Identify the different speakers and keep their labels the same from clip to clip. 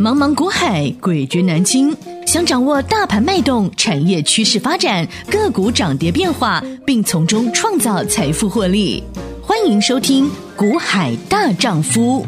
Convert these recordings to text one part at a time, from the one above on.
Speaker 1: 茫茫股海，诡谲难清。想掌握大盘脉动、产业趋势发展、个股涨跌变化，并从中创造财富获利，欢迎收听《股海大丈夫》。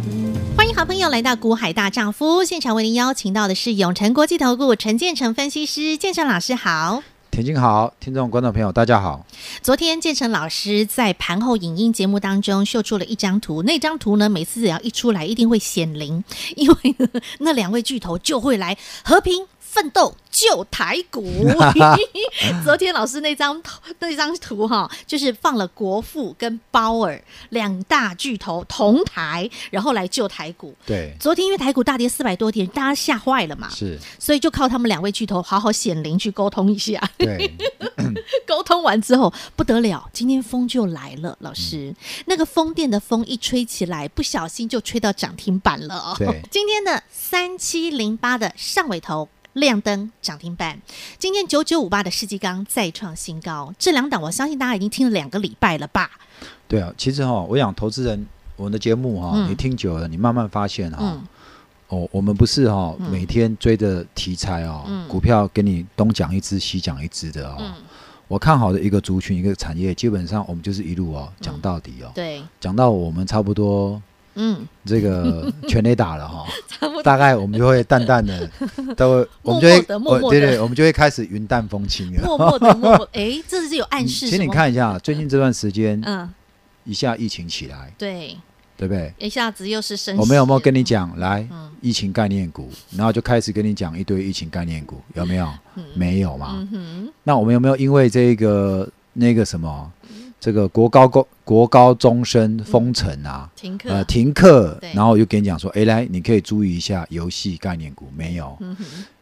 Speaker 2: 欢迎好朋友来到《股海大丈夫》现场，为您邀请到的是永诚国际投顾陈建成分析师，建成老师好。
Speaker 3: 田静好，听众观众朋友大家好。
Speaker 2: 昨天建成老师在盘后影音节目当中秀出了一张图，那张图呢，每次只要一出来，一定会显灵，因为那两位巨头就会来和平。奋斗救台股。昨天老师那张图，那张图哈，就是放了国富跟鲍尔两大巨头同台，然后来救台股。
Speaker 3: 对，
Speaker 2: 昨天因为台股大跌四百多点，大家吓坏了嘛。
Speaker 3: 是，
Speaker 2: 所以就靠他们两位巨头好好显灵去沟通一下。
Speaker 3: 对，
Speaker 2: 沟通完之后不得了，今天风就来了。老师，嗯、那个风电的风一吹起来，不小心就吹到涨停板了哦。
Speaker 3: 对，
Speaker 2: 今天的三七零八的上尾投。亮灯涨停板，今天九九五八的世纪钢再创新高，这两档我相信大家已经听了两个礼拜了吧？
Speaker 3: 对啊，其实哈、哦，我想投资人，我们的节目哈、哦，嗯、你听久了，你慢慢发现哈、哦，嗯、哦，我们不是哈、哦，嗯、每天追着题材哦，嗯、股票给你东讲一支西讲一支的哦，嗯、我看好的一个族群一个产业，基本上我们就是一路哦讲到底哦，
Speaker 2: 对，
Speaker 3: 讲到我们差不多。嗯，这个 全垒打了哈，大概我们就会淡淡的，都会我们就会，对对，我们就会开始云淡风轻了。
Speaker 2: 默默的，默默，哎，这是有暗示。
Speaker 3: 请你看一下最近这段时间，嗯，一下疫情起来，
Speaker 2: 对，
Speaker 3: 对不对？
Speaker 2: 一下子又是升。
Speaker 3: 我们有没有跟你讲来疫情概念股，然后就开始跟你讲一堆疫情概念股，有没有？没有嘛。那我们有没有因为这个那个什么？这个国高高国高中生封城啊，
Speaker 2: 停课
Speaker 3: 呃停课，然后我就跟你讲说，哎，来你可以注意一下游戏概念股没有？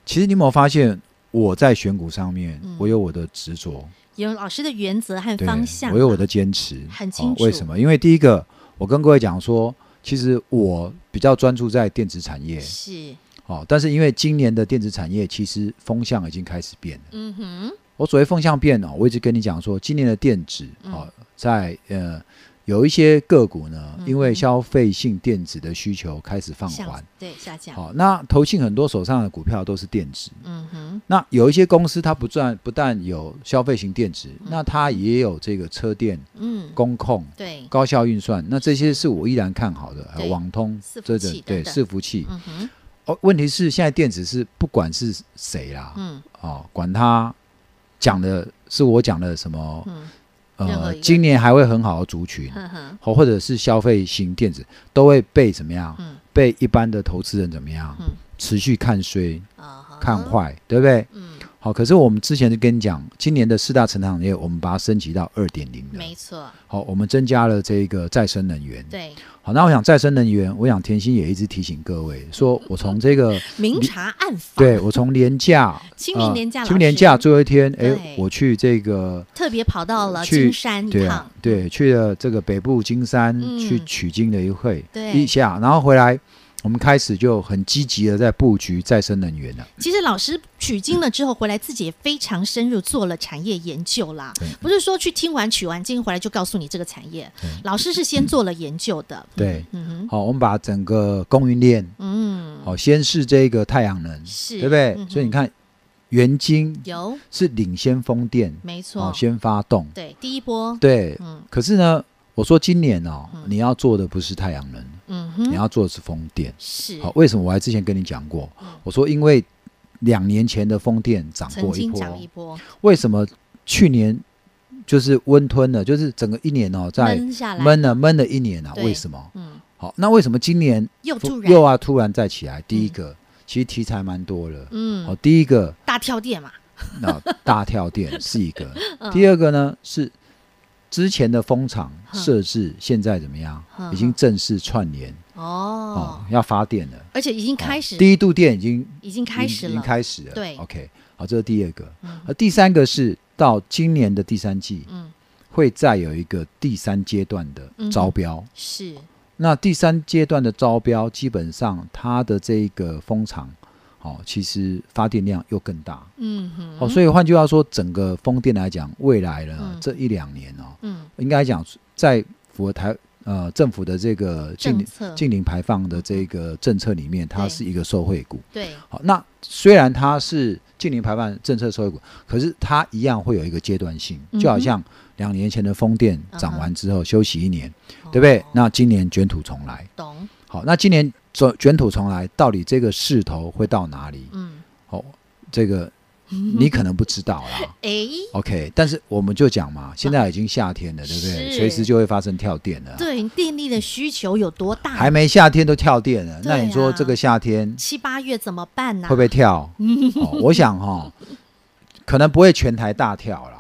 Speaker 3: 其实你有没有发现我在选股上面，我有我的执着，
Speaker 2: 有老师的原则和方向，
Speaker 3: 我有我的坚持，
Speaker 2: 很清楚。
Speaker 3: 为什么？因为第一个，我跟各位讲说，其实我比较专注在电子产业，
Speaker 2: 是
Speaker 3: 哦，但是因为今年的电子产业其实风向已经开始变了，嗯哼。我所谓风向变哦，我一直跟你讲说，今年的电子哦，在呃有一些个股呢，因为消费性电子的需求开始放缓，
Speaker 2: 对下降。
Speaker 3: 好，那投信很多手上的股票都是电子，嗯哼。那有一些公司它不赚，不但有消费型电子，那它也有这个车电、嗯，工控，对，高效运算，那这些是我依然看好的，还有网通，这种对伺服器，嗯哼。哦，问题是现在电子是不管是谁啦，嗯，哦，管它。讲的是我讲的什么？呃，今年还会很好的族群，或或者是消费型电子，都会被怎么样？被一般的投资人怎么样？持续看衰、看坏，对不对？好，可是我们之前就跟你讲，今年的四大成长产业，我们把它升级到二点零。
Speaker 2: 没错。
Speaker 3: 好，我们增加了这个再生能源。
Speaker 2: 对。
Speaker 3: 好，那我想再生能源，我想甜心也一直提醒各位说，我从这个
Speaker 2: 明察暗访，
Speaker 3: 对我从年假
Speaker 2: 清明年假，
Speaker 3: 清明年假最后一天，哎，我去这个
Speaker 2: 特别跑到了金山一趟，
Speaker 3: 对，去了这个北部金山去取经的一会，一下，然后回来。我们开始就很积极的在布局再生能源了。
Speaker 2: 其实老师取经了之后回来，自己也非常深入做了产业研究啦。不是说去听完取完经回来就告诉你这个产业。老师是先做了研究的。
Speaker 3: 对，嗯好，我们把整个供应链，嗯，好，先是这个太阳能，是，对不对？所以你看，元晶有是领先风电，没错，先发动，
Speaker 2: 对，第一波，
Speaker 3: 对，嗯。可是呢，我说今年哦，你要做的不是太阳能。嗯，你要做的是风电，是好。为什么？我还之前跟你讲过，我说因为两年前的风电涨过一波，一波。为什么去年就是温吞了，就是整个一年哦，在闷了闷了一年啊？为什么？嗯，好，那为什么今年又突然又啊突然再起来？第一个，其实题材蛮多了，嗯，好，第一个
Speaker 2: 大跳电嘛，
Speaker 3: 那大跳电是一个，第二个呢是。之前的风场设置现在怎么样？已经正式串联哦，要发电了，
Speaker 2: 而且已经开始。
Speaker 3: 第一度电已经
Speaker 2: 已经开始了，
Speaker 3: 已经开始了。对，OK，好，这是第二个。而第三个是到今年的第三季，嗯，会再有一个第三阶段的招标。是，那第三阶段的招标，基本上它的这个风场。哦，其实发电量又更大，嗯哼，哦，所以换句话说，整个风电来讲，未来呢、嗯、这一两年哦，嗯，应该讲在符合台呃政府的这个净净零排放的这个政策里面，它是一个受惠股。
Speaker 2: 对，
Speaker 3: 好，那虽然它是净零排放政策受惠股，可是它一样会有一个阶段性，就好像两年前的风电涨完之后休息一年，对不对？那今年卷土重来。
Speaker 2: 懂。
Speaker 3: 好，那今年卷卷土重来，到底这个势头会到哪里？嗯，哦，这个。你可能不知道啦，哎，OK，但是我们就讲嘛，现在已经夏天了，对不对？随时就会发生跳电了。
Speaker 2: 对，电力的需求有多大？
Speaker 3: 还没夏天都跳电了，那你说这个夏天
Speaker 2: 七八月怎么办呢？
Speaker 3: 会不会跳？我想哈，可能不会全台大跳了。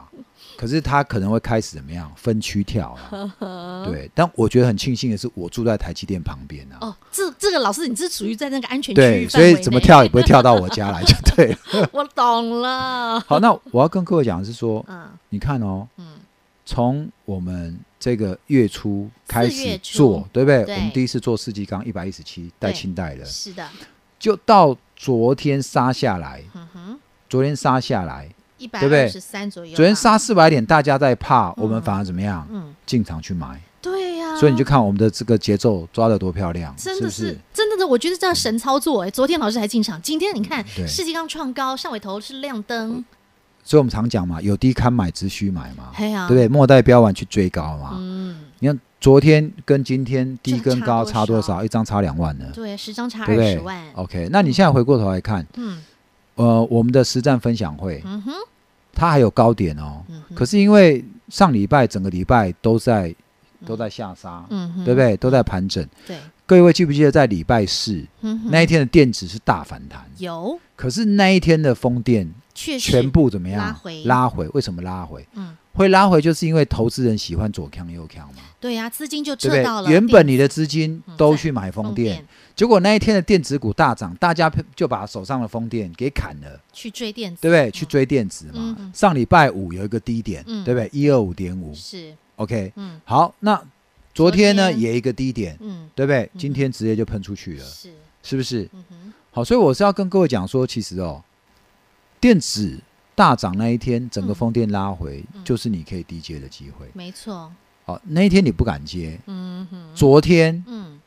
Speaker 3: 可是他可能会开始怎么样分区跳了，对。但我觉得很庆幸的是，我住在台积电旁边啊。哦，
Speaker 2: 这这个老师，你是属于在那个安全区
Speaker 3: 对，所以怎么跳也不会跳到我家来，就对了。
Speaker 2: 我懂了。
Speaker 3: 好，那我要跟各位讲的是说，嗯，你看哦，嗯，从我们这个月初开始做，对不对？我们第一次做四季钢一百一十七带清代的，
Speaker 2: 是的，
Speaker 3: 就到昨天杀下来，嗯哼，昨天杀下来。对不对？昨天杀四百点，大家在怕，我们反而怎么样？嗯，进场去买。
Speaker 2: 对呀，
Speaker 3: 所以你就看我们的这个节奏抓得多漂亮，
Speaker 2: 真的是，真的是，我觉得这样神操作哎！昨天老师还进场，今天你看世纪刚创高，上尾头是亮灯。
Speaker 3: 所以我们常讲嘛，有低看买，只需买嘛，对不对？莫代标完去追高嘛。嗯，你看昨天跟今天低跟高差多少？一张差两万呢。对，
Speaker 2: 十张差二十万。
Speaker 3: OK，那你现在回过头来看，嗯。呃，我们的实战分享会，嗯哼，它还有高点哦。嗯、可是因为上礼拜整个礼拜都在都在下杀，嗯哼，对不对？都在盘整。对，各位记不记得在礼拜四、嗯、那一天的电子是大反弹？有。可是那一天的风电全部怎么样？拉回。拉回。为什么拉回？嗯。会拉回，就是因为投资人喜欢左扛右扛嘛。
Speaker 2: 对呀，资金就撤到了。
Speaker 3: 原本你的资金都去买风电，结果那一天的电子股大涨，大家就把手上的风电给砍了，
Speaker 2: 去追电子，
Speaker 3: 对不对？去追电子嘛。上礼拜五有一个低点，对不对？一二五点五是 OK。嗯，好，那昨天呢也一个低点，嗯，对不对？今天直接就喷出去了，是是不是？好，所以我是要跟各位讲说，其实哦，电子。大涨那一天，整个风电拉回，嗯、就是你可以低接的机会。
Speaker 2: 没错。
Speaker 3: 好，那一天你不敢接。嗯哼。昨天，嗯，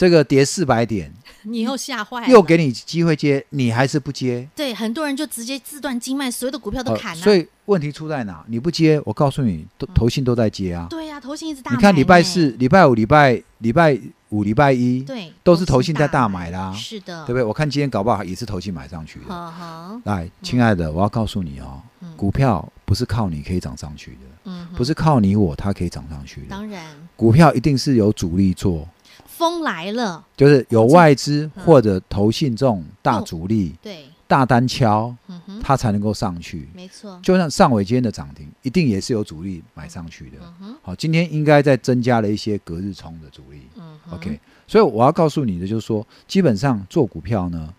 Speaker 3: 这个跌四百点，
Speaker 2: 你又吓坏了，
Speaker 3: 又给你机会接，你还是不接。
Speaker 2: 对，很多人就直接自断经脉，所有的股票都砍了。
Speaker 3: 所以问题出在哪？你不接，我告诉你，都投信都在接啊。
Speaker 2: 对呀，投信一直大。
Speaker 3: 你看礼拜四、礼拜五、礼拜礼拜。五礼拜一，对，都是投信在大买啦，
Speaker 2: 是的，
Speaker 3: 对不对？我看今天搞不好也是投信买上去的。来，亲爱的，我要告诉你哦，股票不是靠你可以涨上去的，嗯，不是靠你我它可以涨上去的。当然，股票一定是有主力做，
Speaker 2: 风来了，
Speaker 3: 就是有外资或者投信这种大主力，对。大单敲，它才能够上去。没错，就像上尾今天的涨停，一定也是有主力买上去的。好，今天应该再增加了一些隔日冲的主力。嗯 OK，所以我要告诉你的就是说，基本上做股票呢，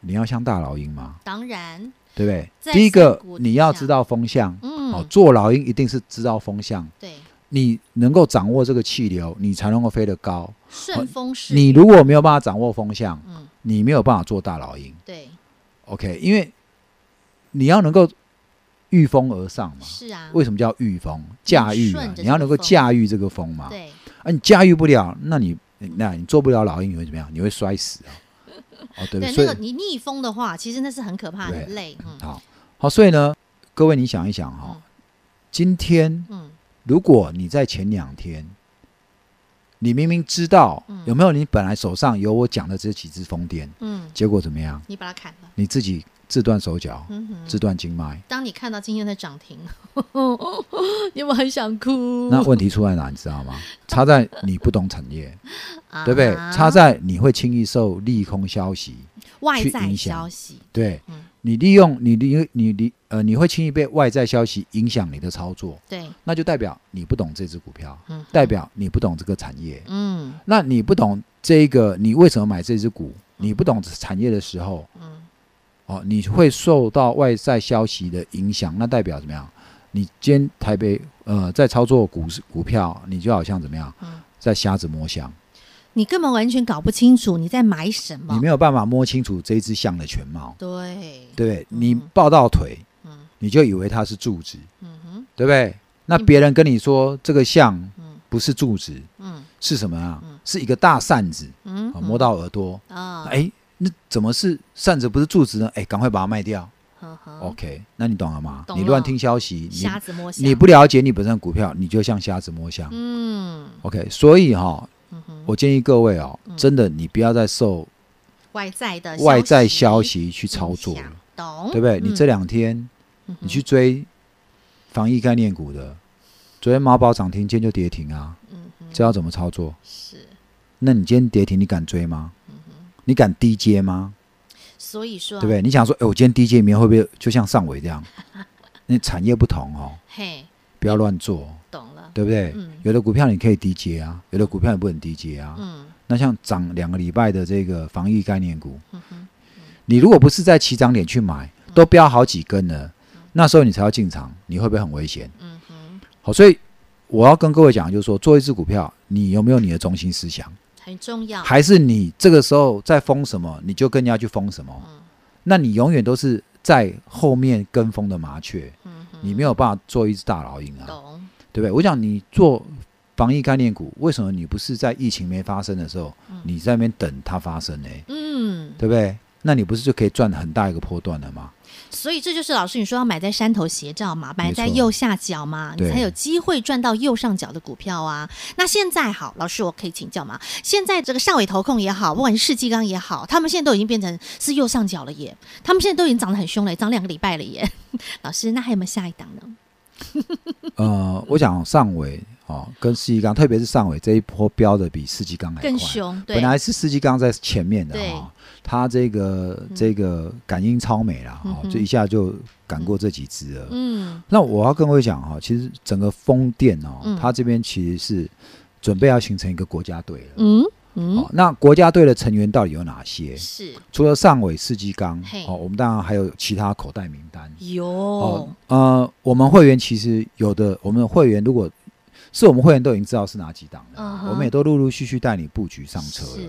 Speaker 3: 你要像大老鹰吗？当然，对不对？第一个你要知道风向，嗯好，做老鹰一定是知道风向。对，你能够掌握这个气流，你才能够飞得高。顺风顺。你如果没有办法掌握风向，你没有办法做大老鹰。对。OK，因为你要能够御风而上嘛，是啊。为什么叫御风？驾驭嘛，你要能够驾驭这个风嘛。对。啊，你驾驭不了，那你那你做不了老鹰，你会怎么样？你会摔死啊！
Speaker 2: 哦，对。对，那个你逆风的话，其实那是很可怕的，累。
Speaker 3: 好，好，所以呢，各位你想一想哈，今天，如果你在前两天，你明明知道有没有？你本来手上有我讲的这几只疯癫，嗯，结果怎么样？
Speaker 2: 你把它砍了，
Speaker 3: 你自己自断手脚，自断经脉。
Speaker 2: 当你看到今天的涨停，你有没有很想哭？
Speaker 3: 那问题出在哪？你知道吗？差在你不懂产业，对不对？差在你会轻易受利空消息、
Speaker 2: 外在消息，
Speaker 3: 对。你利用你利你利呃，你会轻易被外在消息影响你的操作，对，那就代表你不懂这只股票，嗯，代表你不懂这个产业，嗯，那你不懂这一个，你为什么买这只股？你不懂产业的时候，嗯，哦，你会受到外在消息的影响，那代表怎么样？你今天台北呃在操作股市股票，你就好像怎么样？嗯，在瞎子摸象。
Speaker 2: 你根本完全搞不清楚你在买什么，
Speaker 3: 你没有办法摸清楚这一只象的全貌。
Speaker 2: 对。
Speaker 3: 对，你抱到腿，你就以为它是柱子，对不对？那别人跟你说这个象，不是柱子，嗯，是什么啊？嗯、是一个大扇子，嗯，摸到耳朵。啊，哎、哦，那怎么是扇子不是柱子呢？哎，赶快把它卖掉。OK，那你懂了吗？了，你乱听消息，
Speaker 2: 瞎子摸象，
Speaker 3: 你不了解你本身的股票，你就像瞎子摸象。嗯，OK，所以哈、我建议各位哦，嗯、真的你不要再受
Speaker 2: 外在的
Speaker 3: 外在消息去操作了，
Speaker 2: 懂？
Speaker 3: 对不对？嗯、你这两天你去追防疫概念股的，昨天毛宝涨停，今天就跌停啊。嗯哼，这要怎么操作？是，那你今天跌停，你敢追吗？你敢低接吗？
Speaker 2: 所以说，
Speaker 3: 对不对？你想说，哎，我今天低阶明天会不会就像上尾这样？那产业不同哦，嘿，不要乱做，对不对？嗯，有的股票你可以低接啊，有的股票也不能低接啊。嗯，那像涨两个礼拜的这个防疫概念股，你如果不是在起涨点去买，都飙好几根了，那时候你才要进场，你会不会很危险？嗯哼，好，所以我要跟各位讲，就是说，做一只股票，你有没有你的中心思想？
Speaker 2: 很重要，
Speaker 3: 还是你这个时候在封什么，你就跟人家去封什么？嗯、那你永远都是在后面跟风的麻雀，嗯、哼。你没有办法做一只大老鹰啊，懂对不对？我想你做防疫概念股，为什么你不是在疫情没发生的时候，嗯、你在那边等它发生呢？嗯，对不对？那你不是就可以赚很大一个波段了吗？
Speaker 2: 所以这就是老师你说要买在山头斜照嘛，买在右下角嘛，你才有机会赚到右上角的股票啊。那现在好，老师我可以请教吗？现在这个上尾投控也好，不管是世纪钢也好，他们现在都已经变成是右上角了耶，他们现在都已经涨得很凶了，涨两个礼拜了耶。老师，那还有没有下一档呢？
Speaker 3: 呃，我想上尾。哦，跟世纪钢，特别是上尾这一波飙的比世纪钢还快，
Speaker 2: 更凶。对，
Speaker 3: 本来是世纪钢在前面的哈对、哦，它这个这个感应超美了，嗯、哼哦，就一下就赶过这几只了。嗯，那我要跟各位讲哈，其实整个风电哦，嗯、它这边其实是准备要形成一个国家队了。嗯。嗯、哦，那国家队的成员到底有哪些？是除了上尾、世纪钢，嘿哦，我们当然还有其他口袋名单。有哦，呃，我们会员其实有的，我们的会员如果是我们会员都已经知道是哪几档了，嗯、我们也都陆陆续续带你布局上车了。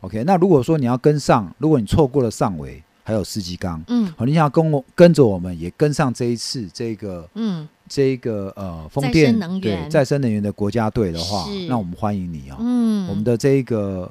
Speaker 3: OK，那如果说你要跟上，如果你错过了上纬还有世纪钢，嗯，好，你想要跟我跟着我们也跟上这一次这个，嗯。这个呃，风电对再生能源的国家队的话，是那我们欢迎你哦。嗯，我们的这个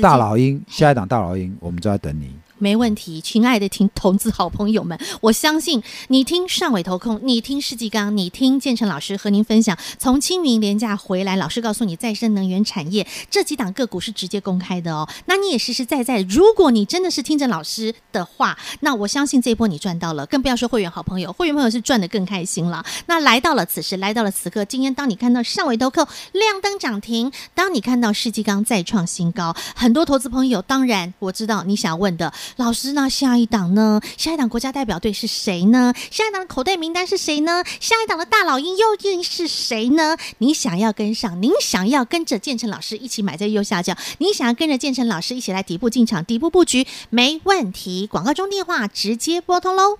Speaker 3: 大老鹰，下一档大老鹰，我们就在等你。
Speaker 2: 没问题，亲爱的听投资好朋友们，我相信你听上纬投控，你听世纪钢，你听建成老师和您分享，从清明连假回来，老师告诉你再生能源产业这几档个股是直接公开的哦。那你也实实在在，如果你真的是听着老师的话，那我相信这一波你赚到了，更不要说会员好朋友，会员朋友是赚得更开心了。那来到了此时，来到了此刻，今天当你看到上纬投控亮灯涨停，当你看到世纪钢再创新高，很多投资朋友，当然我知道你想问的。老师，那下一档呢？下一档国家代表队是谁呢？下一档的口袋名单是谁呢？下一档的大老鹰又又是谁呢？你想要跟上？您想要跟着建成老师一起买在右下角？您想要跟着建成老师一起来底部进场、底部布局？没问题，广告中电话直接拨通喽。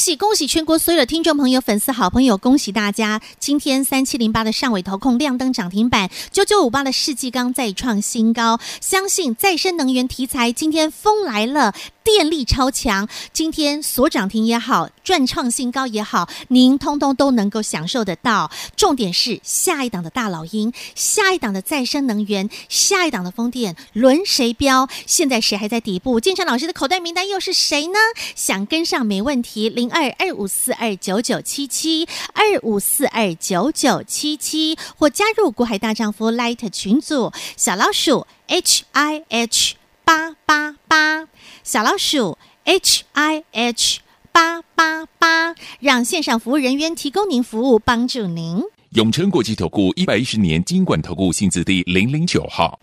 Speaker 2: 恭喜恭喜全国所有的听众朋友、粉丝好朋友，恭喜大家！今天三七零八的上尾投控亮灯涨停板，九九五八的世纪钢再创新高。相信再生能源题材今天风来了，电力超强，今天所涨停也好，赚创新高也好，您通通都能够享受得到。重点是下一档的大老鹰，下一档的再生能源，下一档的风电，轮谁标？现在谁还在底部？建成老师的口袋名单又是谁呢？想跟上没问题，零二二五四二九九七七二五四二九九七七，或加入国海大丈夫 Light 群组，小老鼠 H I H 八八八，小老鼠 H I H 八八八，让线上服务人员提供您服务，帮助您。
Speaker 4: 永诚国际投顾一百一十年金管投顾薪资第零零九号。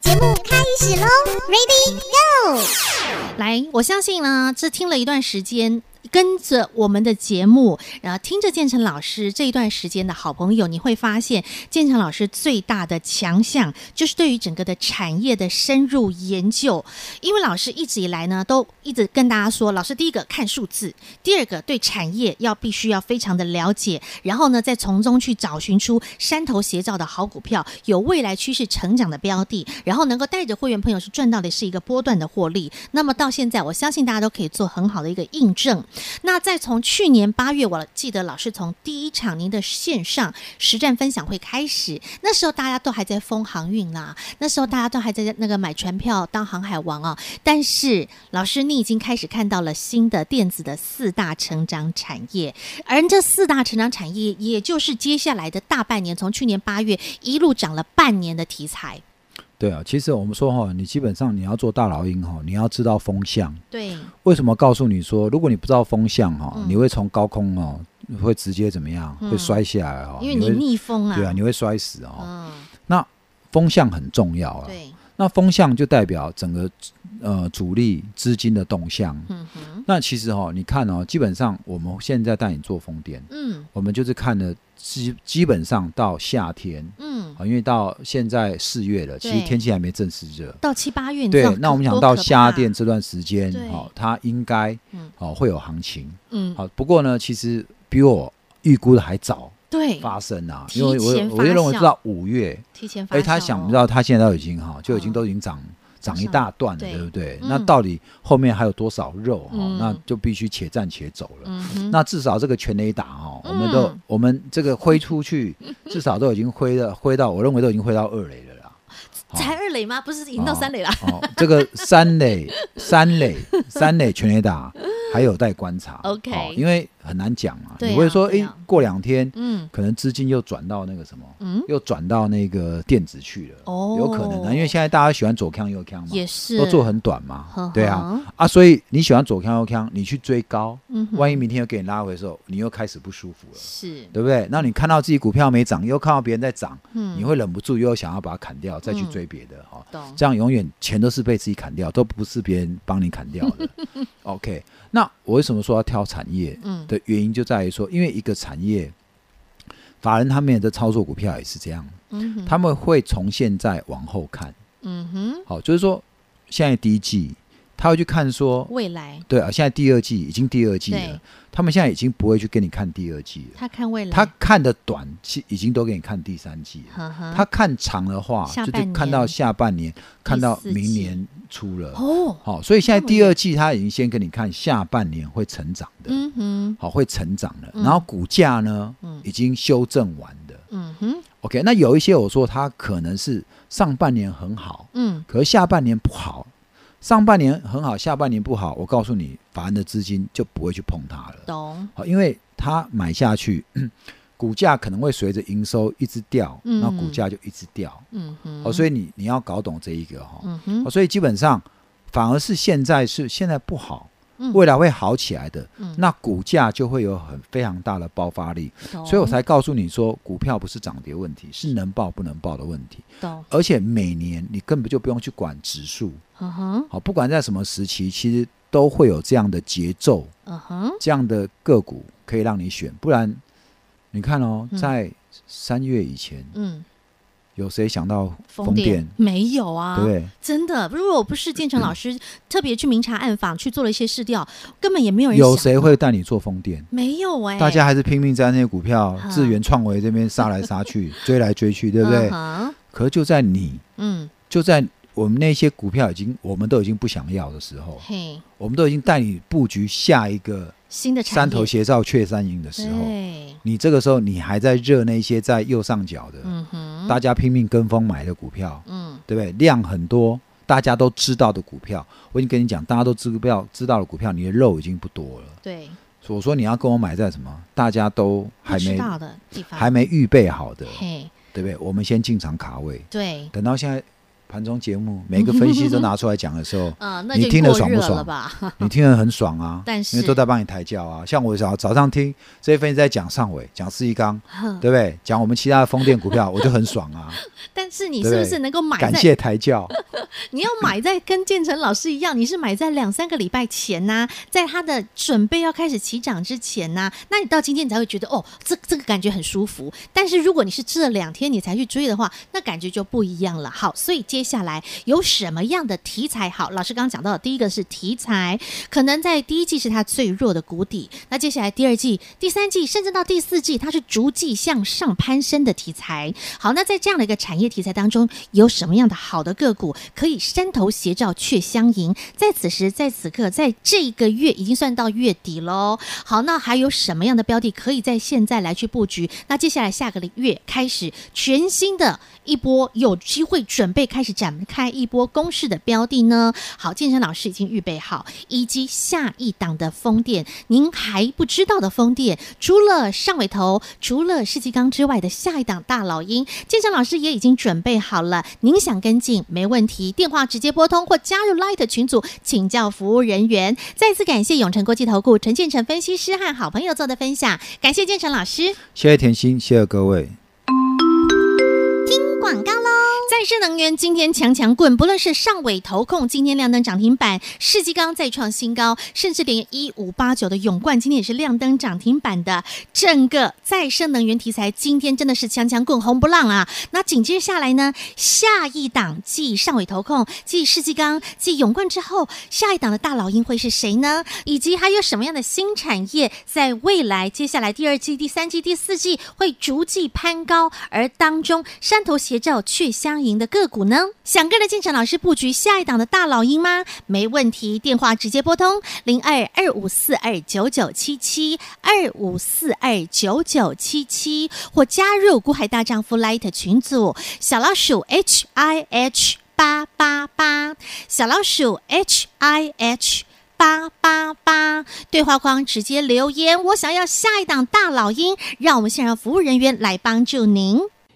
Speaker 2: 节目开始喽，Ready Go！来，我相信呢，这听了一段时间。跟着我们的节目，然后听着建成老师这一段时间的好朋友，你会发现建成老师最大的强项就是对于整个的产业的深入研究。因为老师一直以来呢，都一直跟大家说，老师第一个看数字，第二个对产业要必须要非常的了解，然后呢，再从中去找寻出山头斜照的好股票，有未来趋势成长的标的，然后能够带着会员朋友是赚到的是一个波段的获利。那么到现在，我相信大家都可以做很好的一个印证。那再从去年八月，我记得老师从第一场您的线上实战分享会开始，那时候大家都还在封航运啦，那时候大家都还在那个买船票当航海王啊。但是老师，你已经开始看到了新的电子的四大成长产业，而这四大成长产业，也就是接下来的大半年，从去年八月一路涨了半年的题材。
Speaker 3: 对啊，其实我们说哈，你基本上你要做大老鹰哈，你要知道风向。
Speaker 2: 对。
Speaker 3: 为什么告诉你说，如果你不知道风向哈，嗯、你会从高空哦，会直接怎么样？嗯、会摔下来哦。
Speaker 2: 因为你逆风啊。
Speaker 3: 对啊，你会摔死哦。嗯。那风向很重要啊。
Speaker 2: 对。
Speaker 3: 那风向就代表整个呃主力资金的动向。嗯哼。那其实哈，你看哦，基本上我们现在带你做风电，嗯，我们就是看了。基基本上到夏天，嗯，因为到现在四月了，其实天气还没正式热。
Speaker 2: 到七八月，
Speaker 3: 对，那我们想到虾店这段时间，哦，它应该哦会有行情，嗯，好。不过呢，其实比我预估的还早，对，发生啊，因为我我就认为知道五月，
Speaker 2: 提前发，哎，
Speaker 3: 他想不到，他现在都已经哈，就已经都已经涨。涨一大段了，对不对？那到底后面还有多少肉哈？那就必须且战且走了。那至少这个全雷打哈，我们都我们这个挥出去，至少都已经挥了挥到，我认为都已经挥到二垒了啦。
Speaker 2: 才二垒吗？不是已经到三垒了？
Speaker 3: 哦，这个三垒三垒三垒全雷打还有待观察。OK，因为。很难讲嘛，你会说，哎，过两天，嗯，可能资金又转到那个什么，嗯，又转到那个电子去了，哦，有可能啊，因为现在大家喜欢左看右看嘛，也是，都做很短嘛，对啊，啊，所以你喜欢左看右看，你去追高，嗯，万一明天又给你拉回的时候，你又开始不舒服了，是，对不对？那你看到自己股票没涨，又看到别人在涨，嗯，你会忍不住又想要把它砍掉，再去追别的，哈，这样永远钱都是被自己砍掉，都不是别人帮你砍掉的，OK。那我为什么说要挑产业？嗯，的原因就在于说，因为一个产业，法人他们的操作股票也是这样，嗯，他们会从现在往后看，嗯哼，好，就是说现在第一季。他会去看说
Speaker 2: 未来，
Speaker 3: 对啊，现在第二季已经第二季了，他们现在已经不会去跟你看第二季了。
Speaker 2: 他看未来，
Speaker 3: 他看的短期已经都给你看第三季了。他看长的话，就是看到下半年，看到明年初了。哦，好，所以现在第二季他已经先给你看下半年会成长的，嗯哼，好，会成长的。然后股价呢，已经修正完的，嗯哼。OK，那有一些我说他可能是上半年很好，嗯，可是下半年不好。上半年很好，下半年不好，我告诉你，法人的资金就不会去碰它了。懂？好，因为它买下去，股价可能会随着营收一直掉，那、嗯、股价就一直掉。嗯哼。好，所以你你要搞懂这一个哈。嗯哼。所以基本上，反而是现在是现在不好。未来会好起来的，嗯、那股价就会有很非常大的爆发力，所以我才告诉你说，股票不是涨跌问题，是能爆不能爆的问题。懂。而且每年你根本就不用去管指数，好，不管在什么时期，其实都会有这样的节奏，这样的个股可以让你选。不然，你看哦，在三月以前，嗯。嗯有谁想到风电？
Speaker 2: 没有啊，
Speaker 3: 对，
Speaker 2: 真的。如果不是建成老师特别去明察暗访，去做了一些试调，根本也没有人。
Speaker 3: 有谁会带你做风电？
Speaker 2: 没有哎，
Speaker 3: 大家还是拼命在那些股票、智源创维这边杀来杀去，追来追去，对不对？可是就在你，嗯，就在我们那些股票已经，我们都已经不想要的时候，嘿，我们都已经带你布局下一个。
Speaker 2: 新的
Speaker 3: 山头斜照雀山营的时候，对你这个时候你还在热那些在右上角的，嗯、哼大家拼命跟风买的股票，嗯，对不对？量很多，大家都知道的股票，我已经跟你讲，大家都知不道知道的股票，你的肉已经不多了。对，所以我说你要跟我买在什么？大家都还没还没预备好的，对不对？我们先进场卡位，对，等到现在。盘中节目，每个分析都拿出来讲的时候，你听得爽不爽？你听得很爽啊，但是因为都在帮你抬轿啊。像我早早上听这些分析在讲上尾，讲四一钢，对不对？讲我们其他的风电股票，我就很爽啊。
Speaker 2: 但是你是不是能够买？
Speaker 3: 感谢抬轿。
Speaker 2: 你要买在跟建成老师一样，你是买在两三个礼拜前呐，在他的准备要开始起涨之前呐，那你到今天你才会觉得哦，这这个感觉很舒服。但是如果你是这两天你才去追的话，那感觉就不一样了。好，所以接。接下来有什么样的题材？好，老师刚刚讲到的第一个是题材，可能在第一季是它最弱的谷底，那接下来第二季、第三季，甚至到第四季，它是逐季向上攀升的题材。好，那在这样的一个产业题材当中，有什么样的好的个股可以山头斜照却相迎？在此时，在此刻，在这个月已经算到月底喽。好，那还有什么样的标的可以在现在来去布局？那接下来下个月开始全新的一波有机会准备开始展开一波攻势的标的呢？好，建成老师已经预备好，以及下一档的风电，您还不知道的风电，除了上尾头，除了世纪钢之外的下一档大老鹰，建成老师也已经准备好了。您想跟进没问题，电话直接拨通或加入 Light 群组请教服务人员。再次感谢永诚国际投顾陈建成分析师和好朋友做的分享，感谢建成老师，
Speaker 3: 谢谢甜心，谢谢各位。
Speaker 2: 再生能源今天强强棍，不论是上尾投控今天亮灯涨停板，世纪钢再创新高，甚至连一五八九的永冠今天也是亮灯涨停板的。整个再生能源题材今天真的是强强棍红不浪啊！那紧接下来呢，下一档继上尾投控、继世纪钢、继永冠之后，下一档的大老鹰会是谁呢？以及还有什么样的新产业在未来接下来第二季、第三季、第四季会逐季攀高，而当中山头斜照却相迎您的个股呢？想跟着建成老师布局下一档的大老鹰吗？没问题，电话直接拨通零二二五四二九九七七二五四二九九七七，或加入股海大丈夫 Light 群组小老鼠 H I H 八八八，小老鼠 H I H 八八八，对话框直接留言，我想要下一档大老鹰，让我们线上服务人员来帮助您。